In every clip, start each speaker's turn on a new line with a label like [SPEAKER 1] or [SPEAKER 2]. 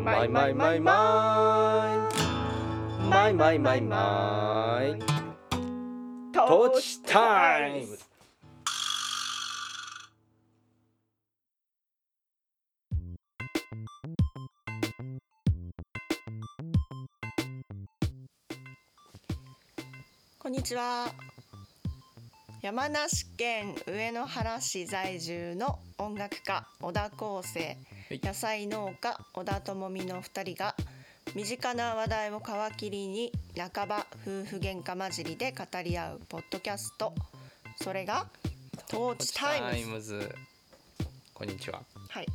[SPEAKER 1] マイマイマイマイ。マイマイマイマイ。トーチタイム
[SPEAKER 2] こんにちは。山梨県上野原市在住の音楽家小田康生。
[SPEAKER 1] はい
[SPEAKER 2] 野菜農家小田智美の2人が身近な話題を皮切りに半ば夫婦喧嘩混じりで語り合うポッドキャスト。それがトーチタイムズ。
[SPEAKER 1] ズ。こんにちは。
[SPEAKER 2] はい、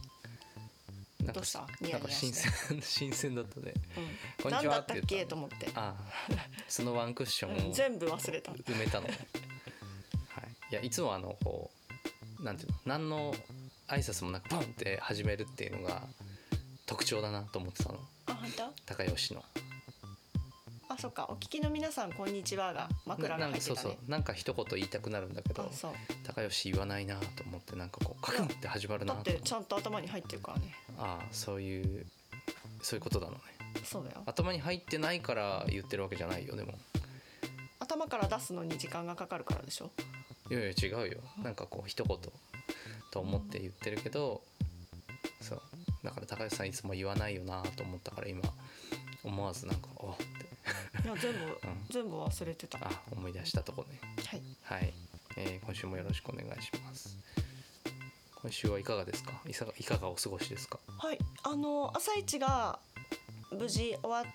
[SPEAKER 1] なんか
[SPEAKER 2] どうした？ニ
[SPEAKER 1] なんか新鮮 新鮮だったね。
[SPEAKER 2] うん、
[SPEAKER 1] こんにちはって言った
[SPEAKER 2] け？と思って。
[SPEAKER 1] ああ。そのワンクッションを
[SPEAKER 2] 全部忘れた。
[SPEAKER 1] 埋めたの。ねはい。いやいつもあのこうなんていうの？何の挨拶もなくポンって始めるっていうのが特徴だなと思ってたの。
[SPEAKER 2] あ本当？
[SPEAKER 1] 高吉の。
[SPEAKER 2] あそっか。お聞きの皆さんこんにちはが枕が入ってたね。
[SPEAKER 1] そうなんか一言言いたくなるんだけど高吉言わないなと思ってなんかこうカクンって始まるな
[SPEAKER 2] だっ
[SPEAKER 1] と
[SPEAKER 2] て。ちゃんと頭に入ってるからね。
[SPEAKER 1] ああそういうそういうことなのね。
[SPEAKER 2] そうだよ。
[SPEAKER 1] 頭に入ってないから言ってるわけじゃないよでも。
[SPEAKER 2] 頭から出すのに時間がかかるからでしょ？
[SPEAKER 1] いやいや違うよ。なんかこう一言と思って言ってるけどそうだから高橋さんいつも言わないよなと思ったから今思わずなんかおって。
[SPEAKER 2] いや全部、
[SPEAKER 1] ん。
[SPEAKER 2] 全部忘れてた。は
[SPEAKER 1] あ思い出したとこね。
[SPEAKER 2] い。
[SPEAKER 1] はい、えー今週もよろしくお願いします。今週はいかがですか？いかがいかがお過ごしですか？
[SPEAKER 2] はい。あの朝一が無事終わっ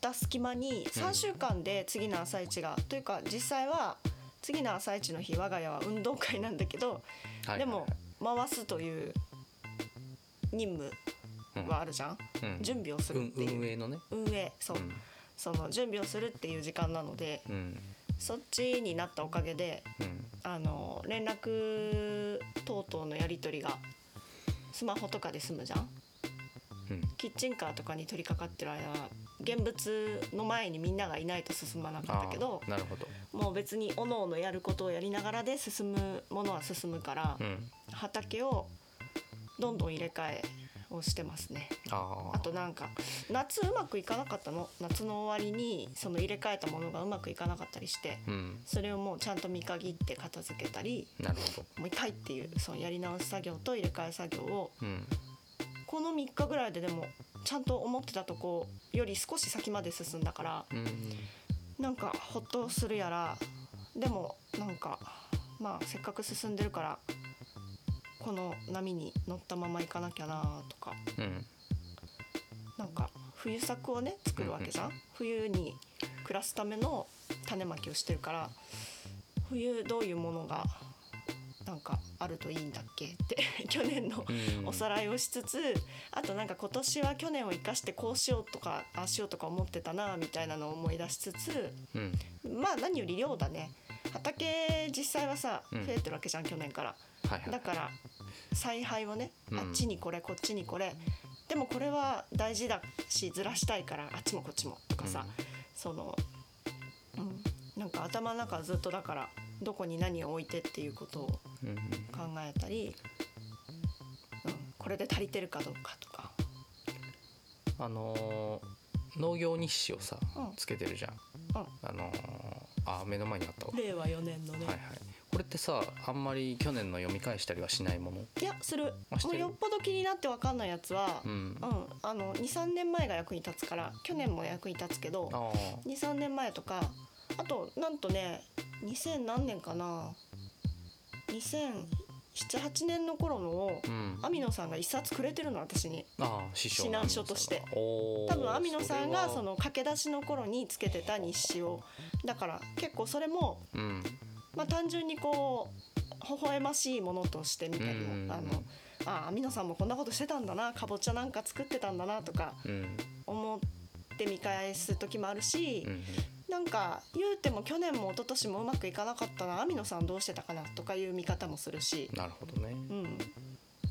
[SPEAKER 2] た隙間に3週間で次の朝一が、というか実際は次の朝一の日我が家は運動会なんだけど、
[SPEAKER 1] はい。
[SPEAKER 2] でも回すという任務はあるじゃん、
[SPEAKER 1] うん。うん
[SPEAKER 2] 準備をするっていう、
[SPEAKER 1] 運営のね。
[SPEAKER 2] 運営そう、
[SPEAKER 1] うん。
[SPEAKER 2] その準備をするっていう時間なので
[SPEAKER 1] うん。
[SPEAKER 2] そっちになったおかげで
[SPEAKER 1] うん。
[SPEAKER 2] あの連絡等々のやり取りがスマホとかで済むじゃん？
[SPEAKER 1] うん。
[SPEAKER 2] キッチンカーとかに取り掛かってる間は現物の前にみんながいないと進まなかったけど
[SPEAKER 1] なるほど。
[SPEAKER 2] もう別におのおのやることをやりながらで進むものは進むから、
[SPEAKER 1] うん。
[SPEAKER 2] 畑をどんどん入れ替えをしてますね。
[SPEAKER 1] あ
[SPEAKER 2] あとなんか夏うまくいかなかったの？夏の終わりにその入れ替えたものがうまくいかなかったりして
[SPEAKER 1] ーうん。
[SPEAKER 2] それをもうちゃんと見限って片付けたり
[SPEAKER 1] なるほど。
[SPEAKER 2] もう一回っていうそのやり直し作業と入れ替え作業を
[SPEAKER 1] うん
[SPEAKER 2] この3日ぐらいででもちゃんと思ってたとこより少し先まで進んだから
[SPEAKER 1] うん
[SPEAKER 2] なんかほっとするやらでもなんかまあせっかく進んでるからこの波に乗ったまま行かなきゃなとか
[SPEAKER 1] うん
[SPEAKER 2] なんか冬作をね作るわけじゃん、冬に暮らすための種まきをしてるから冬どういうものがなんかあるといいんだっけ？って 去年の
[SPEAKER 1] うん。
[SPEAKER 2] おさらいをしつつあとなんか今年は去年を生かしてこうしようとかああしようとか思ってたなみたいなのを思い出しつつ
[SPEAKER 1] うん。
[SPEAKER 2] まあ何より量だね。畑実際はさ
[SPEAKER 1] うん。
[SPEAKER 2] 増えてるわけじゃん、去年から。
[SPEAKER 1] はいはい。
[SPEAKER 2] だから采配をね、
[SPEAKER 1] うん。
[SPEAKER 2] あっちにこれこっちにこれ。でもこれは大事だしずらしたいからあっちもこっちもとかさ、その、うん、なんか頭の中はずっとだからどこに何を置いてっていうことを考えたり、うん、これで足りてるかどうかとか。
[SPEAKER 1] あのー農業日誌をさ、
[SPEAKER 2] うん。
[SPEAKER 1] つけてるじゃん、
[SPEAKER 2] うん。
[SPEAKER 1] あのーあ目の前にあったわ、
[SPEAKER 2] 令和4年のね、
[SPEAKER 1] はいはい。これってさあんまり去年の読み返したりはしないもの？
[SPEAKER 2] い、やする。もうよっぽど気になって分かんないやつは、
[SPEAKER 1] うん。
[SPEAKER 2] うん、あの23年前が役に立つから去年も役に立つけど
[SPEAKER 1] ああ
[SPEAKER 2] 23年前とかあとなんとね2000何年かな。2007,8年の頃の
[SPEAKER 1] うん。
[SPEAKER 2] 網野さんが一冊くれてるの私に。指南書として。多分網野さんがその駆け出しの頃につけてた日誌を。だから結構それも、
[SPEAKER 1] うん。
[SPEAKER 2] まあ、単純にこう微笑ましいものとして見たりあのあ網野さんもこんなことしてたんだなかぼちゃなんか作ってたんだなとか
[SPEAKER 1] うん。
[SPEAKER 2] 思って見返す時もあるし、
[SPEAKER 1] うん
[SPEAKER 2] なんか言うても去年も一昨年もうまくいかなかったな網野さんどうしてたかなとかいう見方もするし、
[SPEAKER 1] なるほどね。
[SPEAKER 2] うん、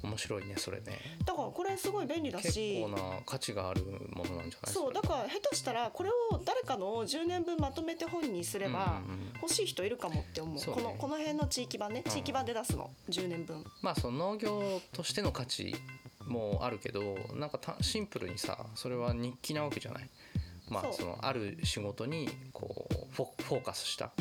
[SPEAKER 1] 面白いねそれね。
[SPEAKER 2] だからこれすごい便利だ
[SPEAKER 1] 結
[SPEAKER 2] し
[SPEAKER 1] 構な価値があるものなんじゃない
[SPEAKER 2] そうだから下手したらこれを誰かの10年分まとめて本にすれば
[SPEAKER 1] うんうんうん。
[SPEAKER 2] 欲しい人いるかもって思う。
[SPEAKER 1] そうね。
[SPEAKER 2] このこの辺の地域版ね。
[SPEAKER 1] うん。
[SPEAKER 2] 地域版で出すの。10年分。
[SPEAKER 1] まあその農業としての価値もあるけどなんかたシンプルにさそれは日記なわけじゃない？まあ
[SPEAKER 2] そ
[SPEAKER 1] のある仕事にこうフォフォーカスした、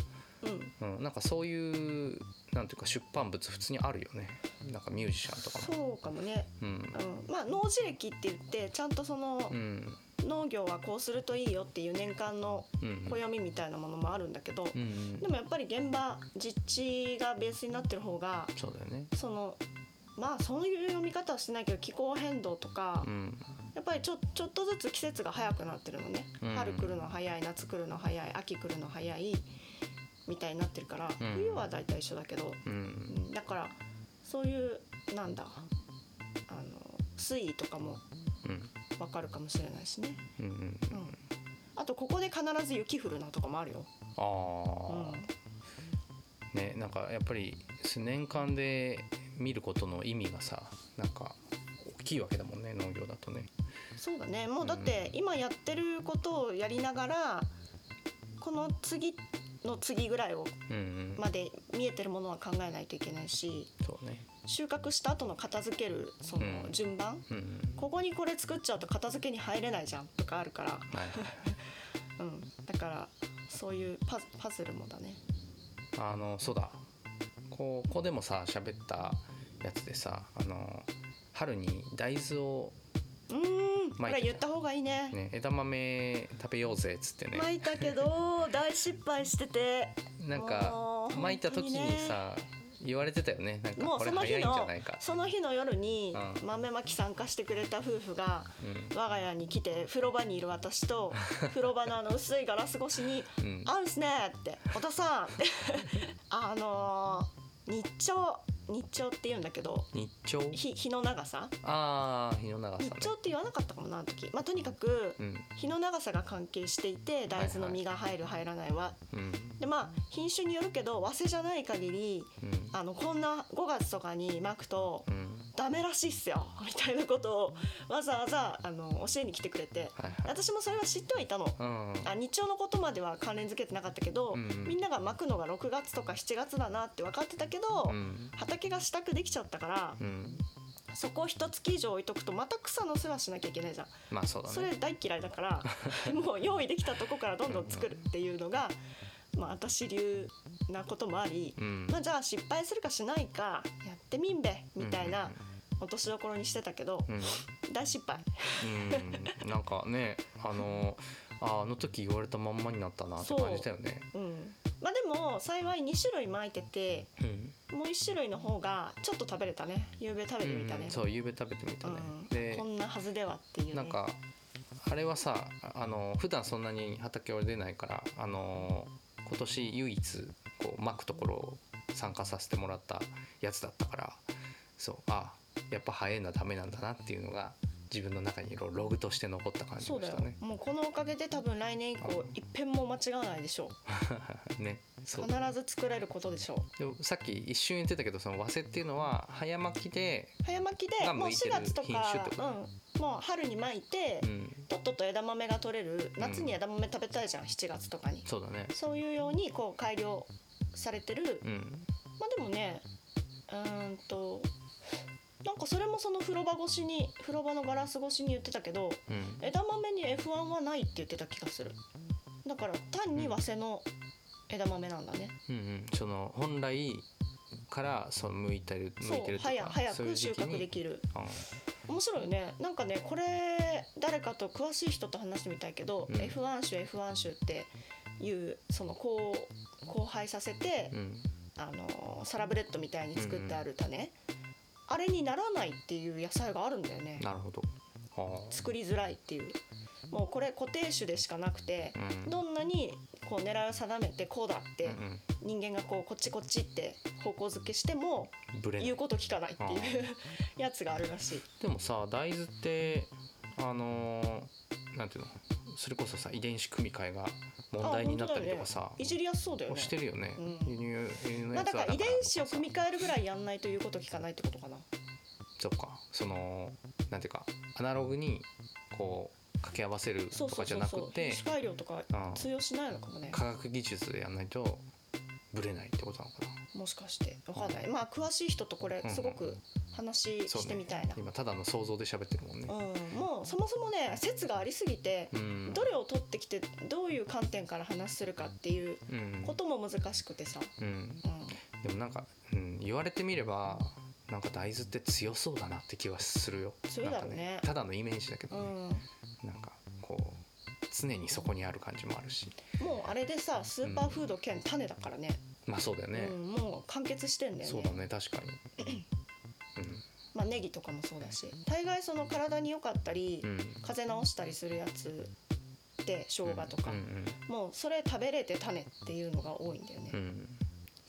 [SPEAKER 2] うん。
[SPEAKER 1] うん、なんかそういうなんていうか出版物普通にあるよね。なんかミュージシャンとかも。
[SPEAKER 2] そうかもね、
[SPEAKER 1] うん。
[SPEAKER 2] うん、まあ農事歴って言ってちゃんとその
[SPEAKER 1] うん。
[SPEAKER 2] 農業はこうするといいよっていう年間の
[SPEAKER 1] うん。
[SPEAKER 2] 暦みたいなものもあるんだけど、
[SPEAKER 1] うんうん。
[SPEAKER 2] でもやっぱり現場実地がベースになってる方が
[SPEAKER 1] そうだよね。
[SPEAKER 2] そのまあそういう読み方はしてないけど気候変動とか、
[SPEAKER 1] うん
[SPEAKER 2] やっぱりちょちょっとずつ季節が早くなってるのね、
[SPEAKER 1] うん。
[SPEAKER 2] 春来るの早い夏来るの早い秋来るの早いみたいになってるから、
[SPEAKER 1] うん。
[SPEAKER 2] 冬はだいたい一緒だけど、
[SPEAKER 1] う
[SPEAKER 2] うん。ん、だからそういうなんだあの水位とかも
[SPEAKER 1] うん。
[SPEAKER 2] わかるかもしれないしね、
[SPEAKER 1] うんうん
[SPEAKER 2] うん、あとここで必ず雪降るなとかもあるよ、
[SPEAKER 1] あ
[SPEAKER 2] うん。
[SPEAKER 1] あ、ねなんかやっぱり年間で見ることの意味がさなんか大きいわけだもんね農業だとね
[SPEAKER 2] そうだね。もうだって今やってることをやりながらこの次の次ぐらいをまで見えてるものは考えないといけないし
[SPEAKER 1] そうね。
[SPEAKER 2] 収穫した後の片付けるその
[SPEAKER 1] うん。
[SPEAKER 2] 順番、
[SPEAKER 1] うんうん。
[SPEAKER 2] ここにこれ作っちゃうと片付けに入れないじゃんとかあるから、
[SPEAKER 1] はいはい
[SPEAKER 2] うん、だからそういうパズパズルもだね。
[SPEAKER 1] あのそうだ。ここでもさ喋ったやつでさあの春に大豆を、
[SPEAKER 2] うーんこれ言った方がいいね。
[SPEAKER 1] ね、枝豆食べようぜっつってね。
[SPEAKER 2] 巻いたけど 大失敗してて。
[SPEAKER 1] なんか巻いた時にさ言われてたよね。なんか
[SPEAKER 2] もう
[SPEAKER 1] これ早いんじ
[SPEAKER 2] その日の
[SPEAKER 1] ゃないか
[SPEAKER 2] その日の夜に
[SPEAKER 1] うん。
[SPEAKER 2] 豆まき参加してくれた夫婦が
[SPEAKER 1] うん。
[SPEAKER 2] 我が家に来て風呂場にいる私と 風呂場のあの薄いガラス越しに
[SPEAKER 1] うん「
[SPEAKER 2] あるんすね」って「お父さん」って。あのー日朝日朝って言うんだけど
[SPEAKER 1] 日朝？
[SPEAKER 2] 日日の長さ？
[SPEAKER 1] ああ日の長さ
[SPEAKER 2] 日
[SPEAKER 1] ね
[SPEAKER 2] 朝って言わなかったかもなあの時。まあとにかく
[SPEAKER 1] うん。
[SPEAKER 2] 日の長さが関係していて大豆の実が入る入らないは。
[SPEAKER 1] うん。
[SPEAKER 2] でまあ品種によるけど早生じゃない限り
[SPEAKER 1] うん
[SPEAKER 2] あのこんな5月とかに巻くと
[SPEAKER 1] うん。
[SPEAKER 2] ダメらしいっすよ みたいなことをわざわざあの教えに来てくれて。私もそれは知ってはいたの。
[SPEAKER 1] うん
[SPEAKER 2] あ日朝のことまでは関連づけてなかったけど、みんなが巻くのが6月とか7月だなって分かってたけど、
[SPEAKER 1] うん。
[SPEAKER 2] 畑が支度できちゃったから、
[SPEAKER 1] うん。
[SPEAKER 2] そこを一月以上置いとくとまた草の世話しなきゃいけないじゃん、
[SPEAKER 1] まあそうだね。
[SPEAKER 2] それ大嫌いだから もう用意できたとこからどんどん作るっていうのが、まあ、私流なこともあり、
[SPEAKER 1] うん。
[SPEAKER 2] まあ、じゃあ失敗するかしないかやってみんべみたいな落としどころにしてたけど、
[SPEAKER 1] うん。
[SPEAKER 2] 大失敗。
[SPEAKER 1] うん。なんかねあのああの時言われたまんまになったなって感じだよね。
[SPEAKER 2] うん。まあ、でも幸い2種類巻いてて
[SPEAKER 1] うん。
[SPEAKER 2] もう1種類の方がちょっと食べれたね。夕べ食べてみたね。
[SPEAKER 1] うん、そう夕べ食べてみたね、
[SPEAKER 2] うん。
[SPEAKER 1] で
[SPEAKER 2] こんなはずではっていうね。
[SPEAKER 1] なんかあれはさあの普段そんなに畑は出ないからあの今年唯一こう巻くところを参加させてもらったやつだったからそうあやっぱ早いのはダメなんだなっていうのが自分の中にロログとして残った感じ
[SPEAKER 2] そうだよ、
[SPEAKER 1] がしたね。
[SPEAKER 2] もうこのおかげで多分来年以降一遍も間違わないでしょう。
[SPEAKER 1] ね
[SPEAKER 2] 必ず作れることでしょう。
[SPEAKER 1] さっき一瞬言ってたけどその早生っていうのは早巻きで、
[SPEAKER 2] 早巻きでもう4
[SPEAKER 1] が向いてる
[SPEAKER 2] 月とかうん、もう春に巻いて、
[SPEAKER 1] うん、
[SPEAKER 2] とっとと枝豆が取れる夏に枝豆食べたいじゃん7月とかに。
[SPEAKER 1] そうだね。
[SPEAKER 2] そういうようにこう改良されてる。
[SPEAKER 1] うん。
[SPEAKER 2] まあでもねうーんとなんかそれもその風呂場越しに風呂場のガラス越しに言ってたけど
[SPEAKER 1] うん。
[SPEAKER 2] 枝豆に F1 はないって言ってた気がする。だから単に早生の枝豆なんだね、
[SPEAKER 1] うんうん、その本来からその向い向いてるとか
[SPEAKER 2] 早早
[SPEAKER 1] そういう
[SPEAKER 2] く収穫できる。
[SPEAKER 1] うん
[SPEAKER 2] 面白いよね。なんかねこれ誰かと詳しい人と話してみたいけど、
[SPEAKER 1] うん。
[SPEAKER 2] F1 種 F1 種っていうそのこう交配させて、
[SPEAKER 1] うん。
[SPEAKER 2] あのサラブレッドみたいに作ってある種、あれにならないっていう野菜があるんだよね。
[SPEAKER 1] なるほど。はあ。
[SPEAKER 2] 作りづらいっていうもうこれ固定種でしかなくて、
[SPEAKER 1] うん。
[SPEAKER 2] どんなにこう狙いを定めてこうだって
[SPEAKER 1] うん
[SPEAKER 2] 人間がこうこっちこっちって方向づけしても言うこと聞かないっていう やつがあるらしい。
[SPEAKER 1] でもさ大豆ってあのーなんていうの？それこそさ遺伝子組み換えが問題になったりとかさ、
[SPEAKER 2] ね。いじりやすそうだよね。
[SPEAKER 1] してるよね、
[SPEAKER 2] うん。
[SPEAKER 1] 輸入輸入の
[SPEAKER 2] まあ、だ
[SPEAKER 1] やつは
[SPEAKER 2] から遺伝子を組み
[SPEAKER 1] え
[SPEAKER 2] 換えるぐらいやんないということ聞かないってことかな。
[SPEAKER 1] そっか。そのなんていうかアナログにこう掛け合わせるとかじゃなくて
[SPEAKER 2] 品種改良とか
[SPEAKER 1] うん
[SPEAKER 2] 通用しないのかもね。
[SPEAKER 1] 科学技術でやんないとぶれないってことなのかな。
[SPEAKER 2] もしかして。わかんない。まあ詳しい人とこれすごく話してみたいな、
[SPEAKER 1] 今ただの想像で喋ってるもんね。
[SPEAKER 2] うん、もうそもそもね説がありすぎて、
[SPEAKER 1] うん。
[SPEAKER 2] どれを取ってきてどういう観点から話するかっていう
[SPEAKER 1] うん。
[SPEAKER 2] ことも難しくてさ、
[SPEAKER 1] うん。
[SPEAKER 2] うん、
[SPEAKER 1] でもなんか、うん、言われてみればなんか大豆って強そうだなって気はするよ。
[SPEAKER 2] 強いだろうね。
[SPEAKER 1] なんかただのイメージだけど
[SPEAKER 2] う
[SPEAKER 1] ね、
[SPEAKER 2] ん、
[SPEAKER 1] なんかこう常にそこにある感じもあるし。
[SPEAKER 2] もうあれでさスーパーフード兼種だからね、
[SPEAKER 1] まあそうだよね、
[SPEAKER 2] うん、もう完結してんだよね。
[SPEAKER 1] そうだね確かに。
[SPEAKER 2] まあ、ネギとかもそうだし。大概その体に良かったり、
[SPEAKER 1] うん、うん、
[SPEAKER 2] 風邪治したりするやつって生姜とか、
[SPEAKER 1] うんうん
[SPEAKER 2] もうそれ食べれて種っていうのが多いんだよね。
[SPEAKER 1] う、ん。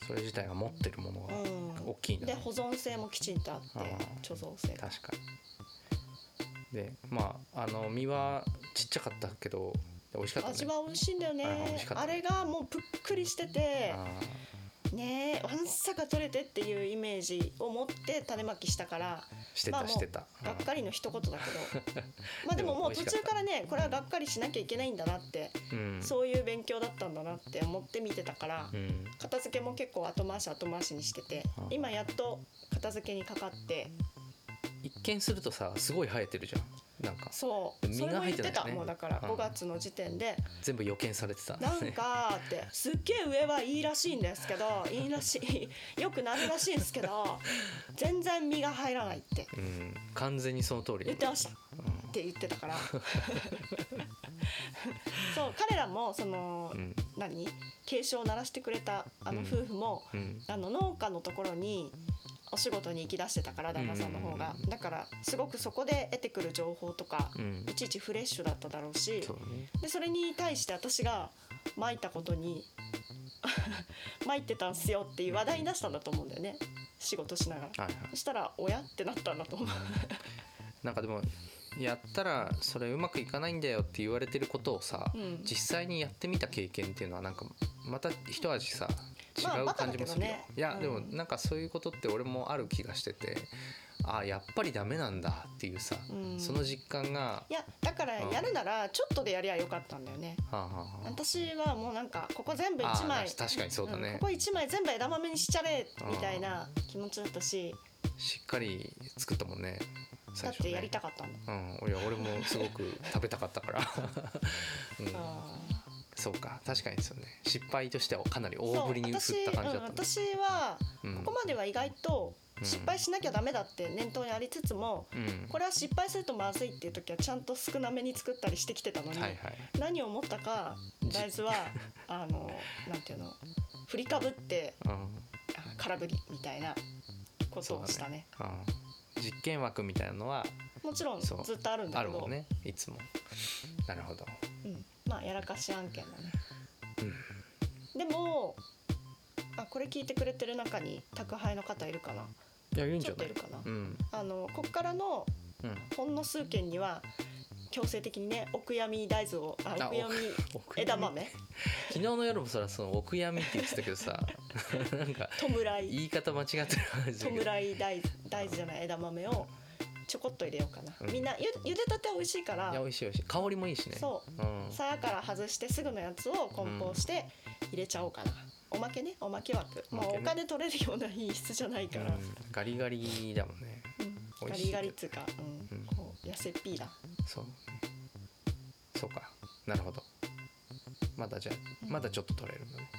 [SPEAKER 1] それ自体が持ってるものが
[SPEAKER 2] うん。
[SPEAKER 1] 大きいんだね、
[SPEAKER 2] で保存性もきちんとあって貯蔵性が
[SPEAKER 1] 確かにでまああの身はちっちゃかったけど美味しかったね。
[SPEAKER 2] 味は美味しいんだよね。
[SPEAKER 1] あ
[SPEAKER 2] れがもうぷっくりしてて
[SPEAKER 1] あ
[SPEAKER 2] ねえわんさか取れてっていうイメージを持って種まきしたから
[SPEAKER 1] ーして
[SPEAKER 2] まあ
[SPEAKER 1] してた、
[SPEAKER 2] がっかりの一言だけど。まあでももう途中からねこれはがっかりしなきゃいけないんだなって
[SPEAKER 1] うん。
[SPEAKER 2] そういう勉強だったんだなって思って見てたから
[SPEAKER 1] うん。
[SPEAKER 2] 片付けも結構後回し後回しにしてて
[SPEAKER 1] あ
[SPEAKER 2] 今やっと片付けにかかって
[SPEAKER 1] 一見するとさすごい生えてるじゃん。なんか。
[SPEAKER 2] そう。
[SPEAKER 1] 実が
[SPEAKER 2] それも言ってたもうだから
[SPEAKER 1] うん。
[SPEAKER 2] 5月の時点で。
[SPEAKER 1] 全部予見されてた。
[SPEAKER 2] なんかって すっげえ上はいいらしいんですけどいいらしい よくなるらしいんですけど全然実が入らないって。
[SPEAKER 1] うん。完全にその通り
[SPEAKER 2] 言ってました。って言ってたから。そう彼らもその、
[SPEAKER 1] うん。
[SPEAKER 2] 何？警鐘を鳴らしてくれたあの
[SPEAKER 1] うん。
[SPEAKER 2] 夫婦も、
[SPEAKER 1] うん。
[SPEAKER 2] あの農家のところにお仕事に行き出してたから旦那さんの方が、
[SPEAKER 1] うん
[SPEAKER 2] だからすごくそこで得てくる情報とか、
[SPEAKER 1] うん。
[SPEAKER 2] いちいちフレッシュだっただろうし。
[SPEAKER 1] そ
[SPEAKER 2] でそれに対して私がまいたことに まいてたんすよっていう話題に出したんだと思うんだよね。仕事しながら。
[SPEAKER 1] はいはい。
[SPEAKER 2] そしたら「親?」ってなったんだと思う。
[SPEAKER 1] なんかでもやったらそれうまくいかないんだよって言われてることをさ、
[SPEAKER 2] うん。
[SPEAKER 1] 実際にやってみた経験っていうのはなんかまた一味さ違う感じもするよ、
[SPEAKER 2] けどね。
[SPEAKER 1] いや、
[SPEAKER 2] うん。
[SPEAKER 1] でもなんかそういうことって俺もある気がしててああやっぱりダメなんだっていうさ、
[SPEAKER 2] うん。
[SPEAKER 1] その実感が、
[SPEAKER 2] いやだからやるならちょっとでやりゃよかったんだよね。
[SPEAKER 1] はあはあはあ。
[SPEAKER 2] 私はもうなんかここ全部
[SPEAKER 1] あ
[SPEAKER 2] 1枚
[SPEAKER 1] ー確かにそうだね。
[SPEAKER 2] んここ1枚全部枝豆にしちゃれみたいな気持ちだったし。
[SPEAKER 1] しっかり作ったもんね
[SPEAKER 2] だってやりたかったんだ。
[SPEAKER 1] うん、いや俺もすごく食べたかったから、うん、
[SPEAKER 2] あ
[SPEAKER 1] そうか確かにですよね。失敗としてはかなり
[SPEAKER 2] ー
[SPEAKER 1] 大振りに振った感じだった
[SPEAKER 2] 私,、うん、私は
[SPEAKER 1] うん。
[SPEAKER 2] ここまでは意外と
[SPEAKER 1] うん。
[SPEAKER 2] 失敗しなきゃダメだって念頭にありつつも、
[SPEAKER 1] うん。
[SPEAKER 2] これは失敗するとまずいっていう時はちゃんと少なめに作ったりしてきてたのに、
[SPEAKER 1] はいはい。
[SPEAKER 2] 何を思ったか大豆はあのなんていうの振りかぶって
[SPEAKER 1] うん。
[SPEAKER 2] あ空振りみたいなことをしたね。
[SPEAKER 1] うん。実験枠みたいなのは
[SPEAKER 2] もちろんずっとあるんだけど。
[SPEAKER 1] あるもんねいつも。なるほど。
[SPEAKER 2] うん、まあやらかし案件だね、でもあこれ聞いてくれてる中に宅配の方いるかな。い
[SPEAKER 1] やいいんじ
[SPEAKER 2] ちょ
[SPEAKER 1] ゃない？
[SPEAKER 2] っといるかな、
[SPEAKER 1] うん。
[SPEAKER 2] あのこっからの
[SPEAKER 1] うん。
[SPEAKER 2] ほんの数件には強制的にねお悔やみ大豆をあ
[SPEAKER 1] あ
[SPEAKER 2] お悔やみ。枝豆？
[SPEAKER 1] 昨日の夜もそらそのお悔やみって言ってたけどさ なんか
[SPEAKER 2] 弔い。
[SPEAKER 1] 言い方間違ってる感じ
[SPEAKER 2] 弔い大豆大豆じゃない枝豆をちょこっと入れようかな、
[SPEAKER 1] うん。
[SPEAKER 2] みんなゆゆでたては美味しいから。
[SPEAKER 1] いや美味しい美味しい。香りもいいしね、
[SPEAKER 2] そう。
[SPEAKER 1] ん、
[SPEAKER 2] さやから外してすぐのやつを梱包して入れちゃおうかな、おまけね。おまけ枠。
[SPEAKER 1] おまけね。
[SPEAKER 2] まあお金取れるような品質じゃないから、
[SPEAKER 1] うん。ガリガリだもんね。
[SPEAKER 2] うん。ガ
[SPEAKER 1] 美味しい
[SPEAKER 2] リガリっつうか、うん。
[SPEAKER 1] うん。
[SPEAKER 2] こう痩せっぴーだ。
[SPEAKER 1] そう。そうか。なるほど。まだじゃあまだちょっと取れるんだね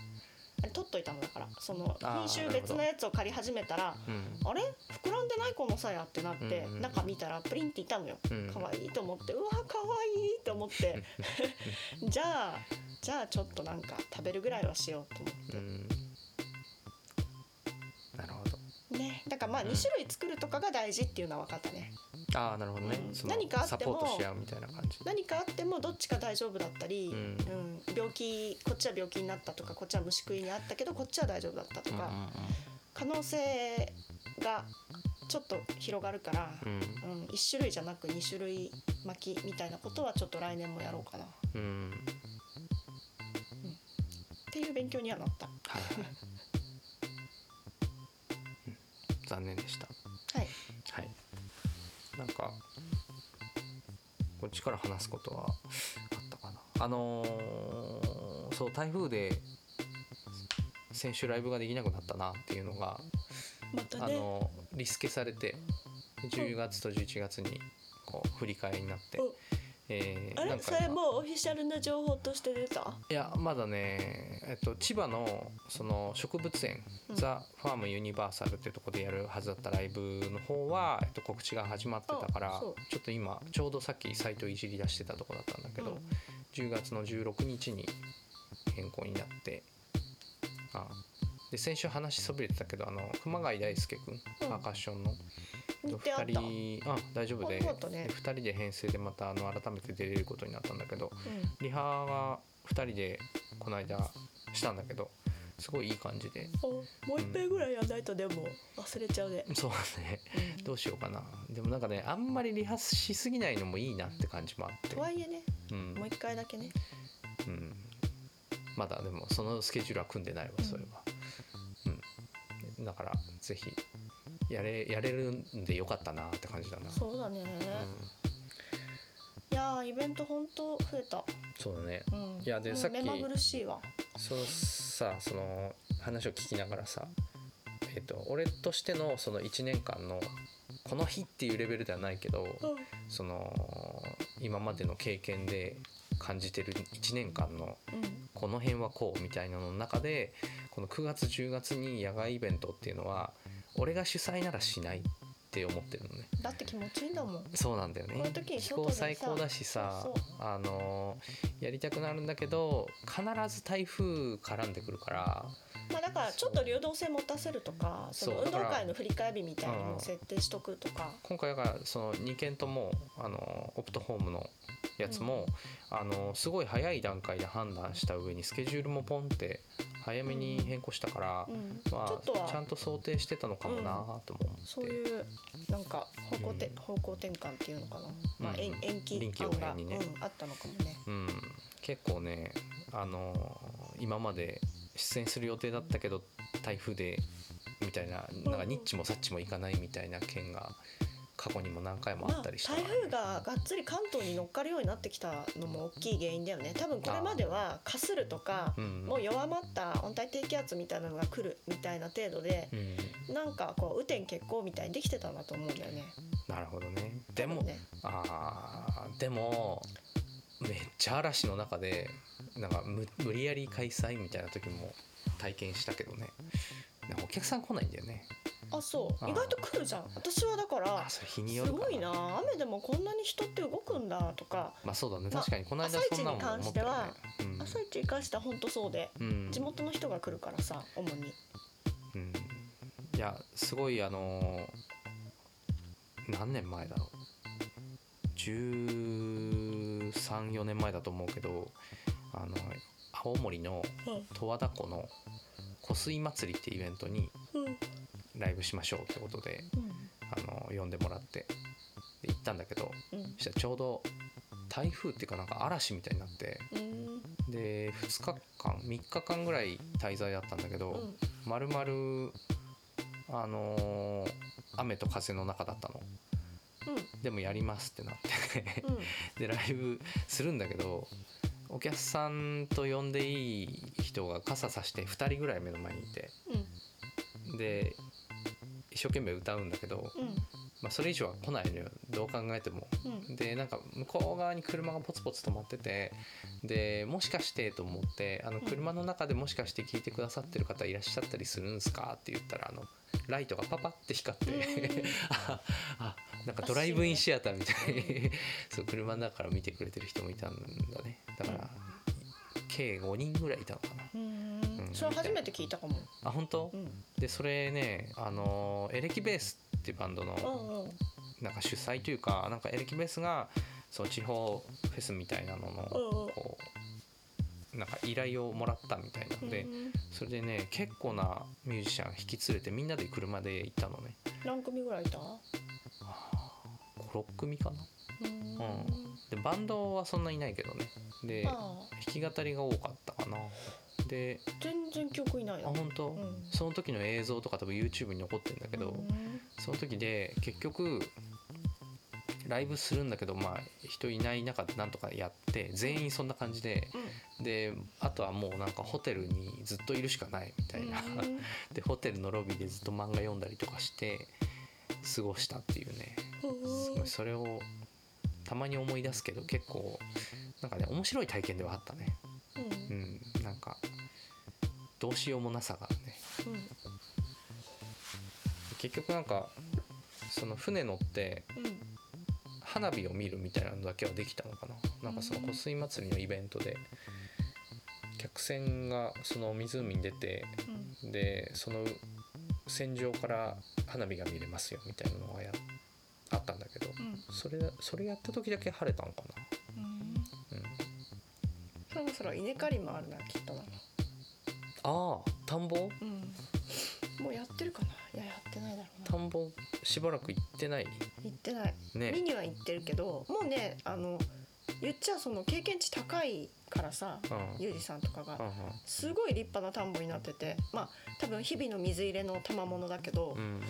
[SPEAKER 2] 取っといたのだからその品種別のやつを借り始めたら
[SPEAKER 1] うん。
[SPEAKER 2] あれ？膨らんでないこのさやってなって、中見たらプリンっていたのよ、
[SPEAKER 1] うん。
[SPEAKER 2] 可愛いと思ってうわ可愛いと思って。じゃあじゃあちょっとなんか食べるぐらいはしようと思って、
[SPEAKER 1] うん。なるほど。
[SPEAKER 2] ね。だからまあ
[SPEAKER 1] うん。
[SPEAKER 2] 2種類作るとかが大事っていうのは分かったね。
[SPEAKER 1] ああなるほどね、
[SPEAKER 2] うん。何かあっても
[SPEAKER 1] サポートし合うみたいな感じ。
[SPEAKER 2] 何かあってもどっちか大丈夫だったり、
[SPEAKER 1] うん。
[SPEAKER 2] うん病気こっちは病気になったとかこっちは虫食いにあったけどこっちは大丈夫だったとか、可能性がちょっと広がるから、
[SPEAKER 1] うん。うん
[SPEAKER 2] うん、1種類じゃなく2種類巻きみたいなことはちょっと来年もやろうかな。っ
[SPEAKER 1] うん。うん。
[SPEAKER 2] ていう勉強にはなった。
[SPEAKER 1] はいはい。うん。残念でした。
[SPEAKER 2] はい、
[SPEAKER 1] はい。なんかこっちから話すことはあのーそう台風で先週ライブができなくなったなっていうのが、
[SPEAKER 2] またね。
[SPEAKER 1] あのリスケされて10月と11月にこう振り返りになって、
[SPEAKER 2] うん。
[SPEAKER 1] えー
[SPEAKER 2] あれ？それもうオフィシャルな情報として出た？
[SPEAKER 1] いやまだね、えっと、千葉のその植物園、
[SPEAKER 2] うん。
[SPEAKER 1] ザ・ファームユニバーサルっていうところでやるはずだったライブの方は、えっと、告知が始まってたからちょっと今ちょうどさっきサイトいじり出してたところだったんだけど、
[SPEAKER 2] うん
[SPEAKER 1] 10月の16日に変更になってあで先週話しそびれてたけどあの熊谷大輔君
[SPEAKER 2] うん。
[SPEAKER 1] パーカッションの、
[SPEAKER 2] 日程あった、
[SPEAKER 1] 2人あ大丈夫で
[SPEAKER 2] ね。
[SPEAKER 1] で2人で編成でまたあの改めて出れることになったんだけど
[SPEAKER 2] う
[SPEAKER 1] リハは2人でこの間したんだけどすごいいい感じで。
[SPEAKER 2] もう一回ぐらいやんないとでも忘れちゃうで、
[SPEAKER 1] そうだね。
[SPEAKER 2] うん。
[SPEAKER 1] どうしようかな。でもなんかねあんまりリハしすぎないのもいいなって感じもあって。
[SPEAKER 2] とはいえね
[SPEAKER 1] うん。
[SPEAKER 2] もう一回だけね。
[SPEAKER 1] うん、まだでもそのスケジュールは組んでないわ
[SPEAKER 2] うん。
[SPEAKER 1] それは、うん、だからぜひやれやれるんでよかったなって感じだな。
[SPEAKER 2] そうだね、
[SPEAKER 1] うん、
[SPEAKER 2] いやーイベント本当増えた、
[SPEAKER 1] そうだね。
[SPEAKER 2] うん、
[SPEAKER 1] いやでさっき
[SPEAKER 2] 目まぐるしいわ。
[SPEAKER 1] そうさその話を聞きながらさえっ、と俺としてのその1年間のこの日っていうレベルではないけど、その今までの経験で感じてる1年間の
[SPEAKER 2] うん。
[SPEAKER 1] この辺はこうみたいなのの中でこの9月10月に野外イベントっていうのは俺が主催ならしないって思ってるのね。
[SPEAKER 2] だって気持ちいいんだもん。
[SPEAKER 1] そうなんだよね。
[SPEAKER 2] この時に
[SPEAKER 1] 気候最高だしさあのやりたくなるんだけど必ず台風絡んでくるから
[SPEAKER 2] まあだからちょっと流動性持たせるとかその運動会の振り返りみたいに
[SPEAKER 1] うん
[SPEAKER 2] も設定しとくとか、
[SPEAKER 1] 今回がその2件ともあのオプトホームのやつも、あのすごい早い段階で判断した上にスケジュールもポンって早めに変更したから、
[SPEAKER 2] うん。
[SPEAKER 1] ま
[SPEAKER 2] ちょっとは
[SPEAKER 1] あ、ちゃんと想定してたのかもなとも思って、
[SPEAKER 2] そういうなんか方向て、
[SPEAKER 1] うん。
[SPEAKER 2] 方向転換っていうのかな、まあ
[SPEAKER 1] うん。
[SPEAKER 2] 延延期
[SPEAKER 1] 臨機応
[SPEAKER 2] 案が、
[SPEAKER 1] ね
[SPEAKER 2] うん、あったのかもね。
[SPEAKER 1] うん、結構ねあの今まで出演する予定だったけど台風でみたいななんかニッチもサッチもいかないみたいな件が過去にも何回もあ
[SPEAKER 2] まあ、
[SPEAKER 1] ったりした。
[SPEAKER 2] 台
[SPEAKER 1] からね、
[SPEAKER 2] 風ががっつり関東に乗っかるようになってきたのも大きい原因だよね。多分これまではかするとか
[SPEAKER 1] うん。
[SPEAKER 2] もう弱まった温帯低気圧みたいなのが来るみたいな程度で
[SPEAKER 1] うん、
[SPEAKER 2] なんかこう雨天決行みたいにできてたんだと思うんだよね。
[SPEAKER 1] なるほどね。でも、
[SPEAKER 2] ね。
[SPEAKER 1] あーでもめっちゃ嵐の中でなんか無無理やり開催みたいな時も体験したけどね。お客さん来ないんだよね。
[SPEAKER 2] あそう。意外と来るじゃん。私はだからすごいな。雨でもこんなに人って動くんだとか。
[SPEAKER 1] まあそうだね。
[SPEAKER 2] まあ
[SPEAKER 1] 確かにこの間そんなもん思ったよね。うん。
[SPEAKER 2] 朝一に関しては本当そうで。
[SPEAKER 1] うん。
[SPEAKER 2] 地元の人が来るからさ主に。
[SPEAKER 1] うん。いやすごいあのー何年前だろう。134年前だと思うけどあの青森の十和田湖の湖水祭りってイベントに
[SPEAKER 2] うん。
[SPEAKER 1] ライブしましょうってことであの呼んでもらってで行ったんだけど
[SPEAKER 2] うん。
[SPEAKER 1] そしたらちょうど台風っていうかなんか嵐みたいになって
[SPEAKER 2] うん。
[SPEAKER 1] で2日間3日間ぐらい滞在だったんだけど、
[SPEAKER 2] うん。
[SPEAKER 1] まるまるあのー雨と風の中だったの。
[SPEAKER 2] うん。
[SPEAKER 1] でもやりますってなって。
[SPEAKER 2] うん。
[SPEAKER 1] でライブするんだけどお客さんと呼んでいい人が傘さして2人ぐらい目の前にいて。で一生懸命歌うんだけど、
[SPEAKER 2] うん。
[SPEAKER 1] まあ、それ以上は来ないのよ。どう考えても。
[SPEAKER 2] うん。
[SPEAKER 1] でなんか向こう側に車がポツポツ止まっててでもしかしてと思ってあの
[SPEAKER 2] うん。
[SPEAKER 1] 車の中でもしかして聞いてくださってる方いらっしゃったりするんですかって言ったらあのライトがパパって光って、
[SPEAKER 2] うん。
[SPEAKER 1] ああなんかドライブインシアターみたいにそう車の中から見てくれてる人もいたんだね。だから、計5人ぐらいいたのかな。
[SPEAKER 2] うん。
[SPEAKER 1] うん
[SPEAKER 2] それ初めて聞いたかも。
[SPEAKER 1] あ本当、
[SPEAKER 2] うん。
[SPEAKER 1] でそれねあのエレキベースっていうバンドのなんか主催というかなんかエレキベースがその地方フェスみたいなののなんか依頼をもらったみたいなので
[SPEAKER 2] うん。
[SPEAKER 1] それでね結構なミュージシャン引き連れてみんなで車で行ったのね。
[SPEAKER 2] 何組ぐらいいた
[SPEAKER 1] ？56組かな。
[SPEAKER 2] うん。
[SPEAKER 1] でバンドはそんなにいないけどね。で弾き語りが多かったかな。で
[SPEAKER 2] 全然記憶いないな。
[SPEAKER 1] あ本当、
[SPEAKER 2] うん。
[SPEAKER 1] その時の映像とか多分 YouTube に残ってるんだけど、
[SPEAKER 2] うん。
[SPEAKER 1] その時で結局ライブするんだけどまあ人いない中でなんとかやって全員そんな感じでであとはもうなんかホテルにずっといるしかないみたいな、
[SPEAKER 2] うん。
[SPEAKER 1] でホテルのロビーでずっと漫画読んだりとかして過ごしたっていうね。すごいそれをたまに思い出すけど結構なんかね面白い体験ではあったね。
[SPEAKER 2] う
[SPEAKER 1] うんん。なんかどうしようもなさがね。
[SPEAKER 2] うん。
[SPEAKER 1] 結局なんかその船乗って
[SPEAKER 2] うん
[SPEAKER 1] 花火を見るみたいなのだけはできたのかな。なんかその湖水祭りのイベントで。客船がその湖に出て
[SPEAKER 2] うん。
[SPEAKER 1] でその船上から花火が見れますよみたいなのがやあったんだけど。
[SPEAKER 2] うん。
[SPEAKER 1] それそれやった時だけ晴れたのか
[SPEAKER 2] うん。
[SPEAKER 1] な、うん、
[SPEAKER 2] そろそろ稲刈りもあるなきっとな。
[SPEAKER 1] ああ田んぼ？
[SPEAKER 2] うん。もうやってるかな。いややってないだろうな。
[SPEAKER 1] 田んぼしばらく行ってない？
[SPEAKER 2] 行ってない。見
[SPEAKER 1] ね
[SPEAKER 2] には行ってるけどもうねあの言っちゃその経験値高いからさ
[SPEAKER 1] うん。
[SPEAKER 2] ユージさんとかが。
[SPEAKER 1] うん
[SPEAKER 2] すごい立派な田んぼになってて。まあ多分日々の水入れの賜物だけど、
[SPEAKER 1] うん。うん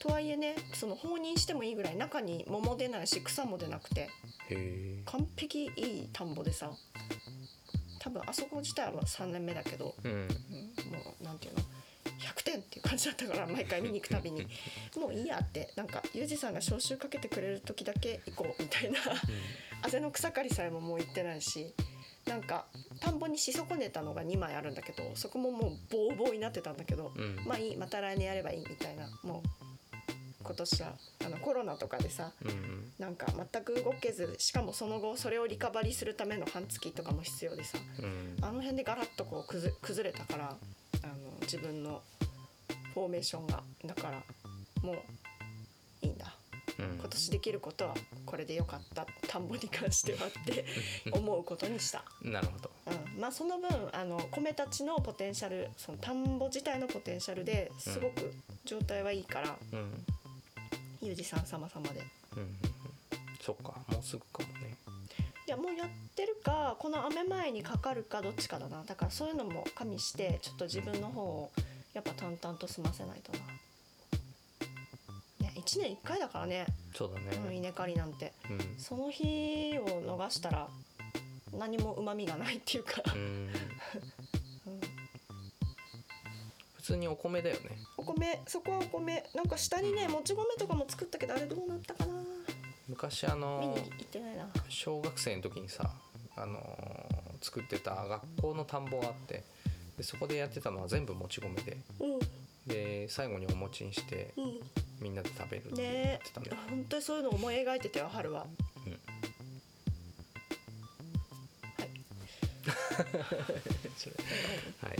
[SPEAKER 2] とはいえねその放任してもいいぐらい中に桃出ないし草も出なくて完璧いい田んぼでさ多分あそこ自体は3年目だけど、
[SPEAKER 1] うん。
[SPEAKER 2] うん、もうなんていうの？100点っていう感じだったから毎回見に行くたびに。もういいやって。なんかユージさんが招集かけてくれる時だけ行こうみたいな。あぜの草刈りさえももう行ってないし。なんか田んぼにし損ねたのが2枚あるんだけどそこももうボーボーになってたんだけど、
[SPEAKER 1] うん。
[SPEAKER 2] まあいいまた来年やればいいみたいな。もう今年はあのコロナとかでさ
[SPEAKER 1] うんうん。
[SPEAKER 2] なんか全く動けずしかもその後それをリカバリーするための半月とかも必要でさ
[SPEAKER 1] うん。
[SPEAKER 2] あの辺でガラッとこう崩崩れたからあの自分のフォーメーションがだからもういいんだ。
[SPEAKER 1] うん。
[SPEAKER 2] 今年できることはこれでよかった。田んぼに関してはって 思うことにした。
[SPEAKER 1] なるほど。
[SPEAKER 2] うん、まあその分あの米たちのポテンシャルその田んぼ自体のポテンシャルですごく状態はいいから、
[SPEAKER 1] うん。
[SPEAKER 2] ユージさん様々で。
[SPEAKER 1] うん。うんうんそっかもうすぐかもね。
[SPEAKER 2] いやもうやってるかこの雨前にかかるかどっちかだな。だからそういうのも加味してちょっと自分の方をやっぱ淡々と済ませないとな。ね、1年1回だからね、
[SPEAKER 1] そうだね。
[SPEAKER 2] うん、稲刈りなんて。
[SPEAKER 1] うん。
[SPEAKER 2] その日を逃したら何もうまみがないっていうか、
[SPEAKER 1] 普通にお米だよね。
[SPEAKER 2] お米そこはお米。なんか下にねもち米とかも作ったけどあれどうなったかな。
[SPEAKER 1] 昔あ
[SPEAKER 2] 見
[SPEAKER 1] の小学生の時にさあの作ってた学校の田んぼがあってでそこでやってたのは全部もち米で。
[SPEAKER 2] うん。
[SPEAKER 1] で最後にお餅にして
[SPEAKER 2] うん。
[SPEAKER 1] みんなで食べるってや
[SPEAKER 2] ね。
[SPEAKER 1] ってたんだよ、
[SPEAKER 2] 本当にそういうの思い描いてたよ春は。
[SPEAKER 1] うん。
[SPEAKER 2] はい。
[SPEAKER 1] それはい。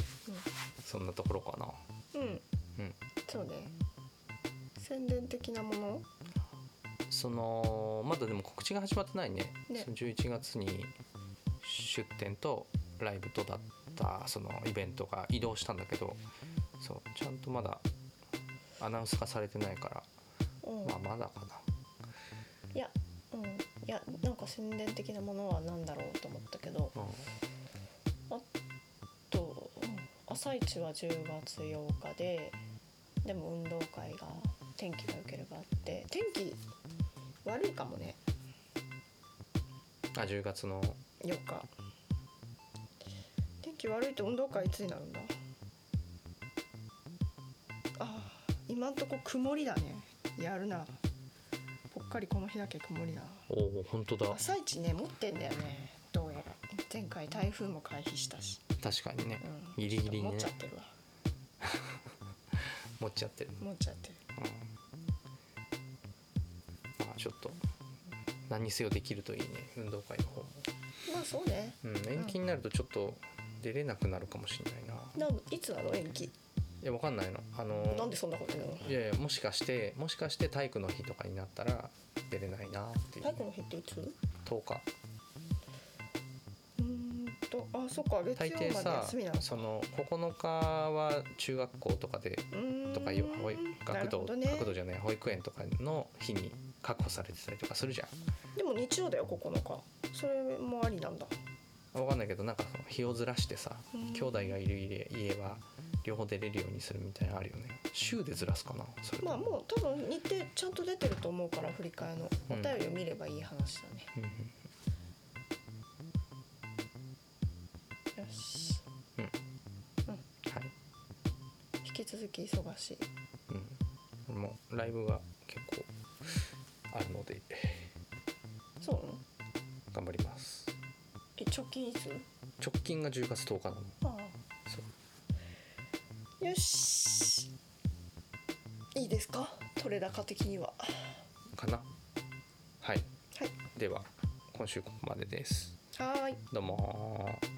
[SPEAKER 1] そんなところかな。
[SPEAKER 2] うん。
[SPEAKER 1] うん。
[SPEAKER 2] そうね。宣伝的なもの？
[SPEAKER 1] そのまだでも告知が始まってないね。
[SPEAKER 2] ね。
[SPEAKER 1] その11月に出店とライブとだったそのイベントが移動したんだけどそうちゃんとまだアナウンス化されてないから
[SPEAKER 2] うん。
[SPEAKER 1] まあまだか
[SPEAKER 2] いやうん。いやなんか宣伝的なものは何だろうと思ったけど
[SPEAKER 1] な、うん。
[SPEAKER 2] とうん。朝一は10月8日ででも運動会が天気が良ければあって天気悪いかもね。
[SPEAKER 1] あ10月の
[SPEAKER 2] 4日天気悪いと運動会いつになるんだ？あー今んとこ曇りだね。やるな。ぽっかりこの日だけ曇りだ。
[SPEAKER 1] おお本当だ。
[SPEAKER 2] 朝一ね持ってんだよね。どうやら。前回台風も回避したし、
[SPEAKER 1] 確かにね。
[SPEAKER 2] うん、
[SPEAKER 1] ギリギリにね
[SPEAKER 2] 持っちゃってるわ。
[SPEAKER 1] 持っちゃってる、
[SPEAKER 2] 持っちゃってる。
[SPEAKER 1] うん、まあちょっと何にせよできるといいね。運動会の方も、
[SPEAKER 2] まあそうね。
[SPEAKER 1] うん、延期になるとちょっと出れなくなるかもしれないな。
[SPEAKER 2] なんいつなの？延期。
[SPEAKER 1] いやわかんないの。あの
[SPEAKER 2] なんでそんなこと言うの？
[SPEAKER 1] いやいやもしかしてもしかして体育の日とかになったら出れないなっていう。
[SPEAKER 2] 体育の日っていつ？う
[SPEAKER 1] 10日
[SPEAKER 2] ーんとあそっか月
[SPEAKER 1] 大
[SPEAKER 2] 曜まで休みなのか。
[SPEAKER 1] その9日は中学校とかでとかいう保学童、
[SPEAKER 2] ね。
[SPEAKER 1] 学童じゃない保育園とかの日に確保されてたりとかするじゃん。
[SPEAKER 2] でも日曜だよ9日。それもありなんだ
[SPEAKER 1] わかんないけどなんかその日をずらしてさ
[SPEAKER 2] うん。
[SPEAKER 1] 兄弟がいる家家は両方出れるようにするみたいなのあるよね。週でずらすかなそれ
[SPEAKER 2] まあもう多分日程ちゃんと出てると思うから振り替えの。お
[SPEAKER 1] うん。
[SPEAKER 2] 便りを見ればいい話だね、
[SPEAKER 1] うんうん
[SPEAKER 2] よし。
[SPEAKER 1] はい。
[SPEAKER 2] 引き続き忙しい。
[SPEAKER 1] うん。もうライブが結構あるので。
[SPEAKER 2] そうなの？
[SPEAKER 1] 頑張ります
[SPEAKER 2] え直近いつ？
[SPEAKER 1] 直近が10月10日なの。
[SPEAKER 2] あ
[SPEAKER 1] そう。
[SPEAKER 2] あよし。いいですか？取れ高的には。
[SPEAKER 1] かな。はい。
[SPEAKER 2] はい。
[SPEAKER 1] では今週ここまでです。
[SPEAKER 2] はーい。
[SPEAKER 1] どうもー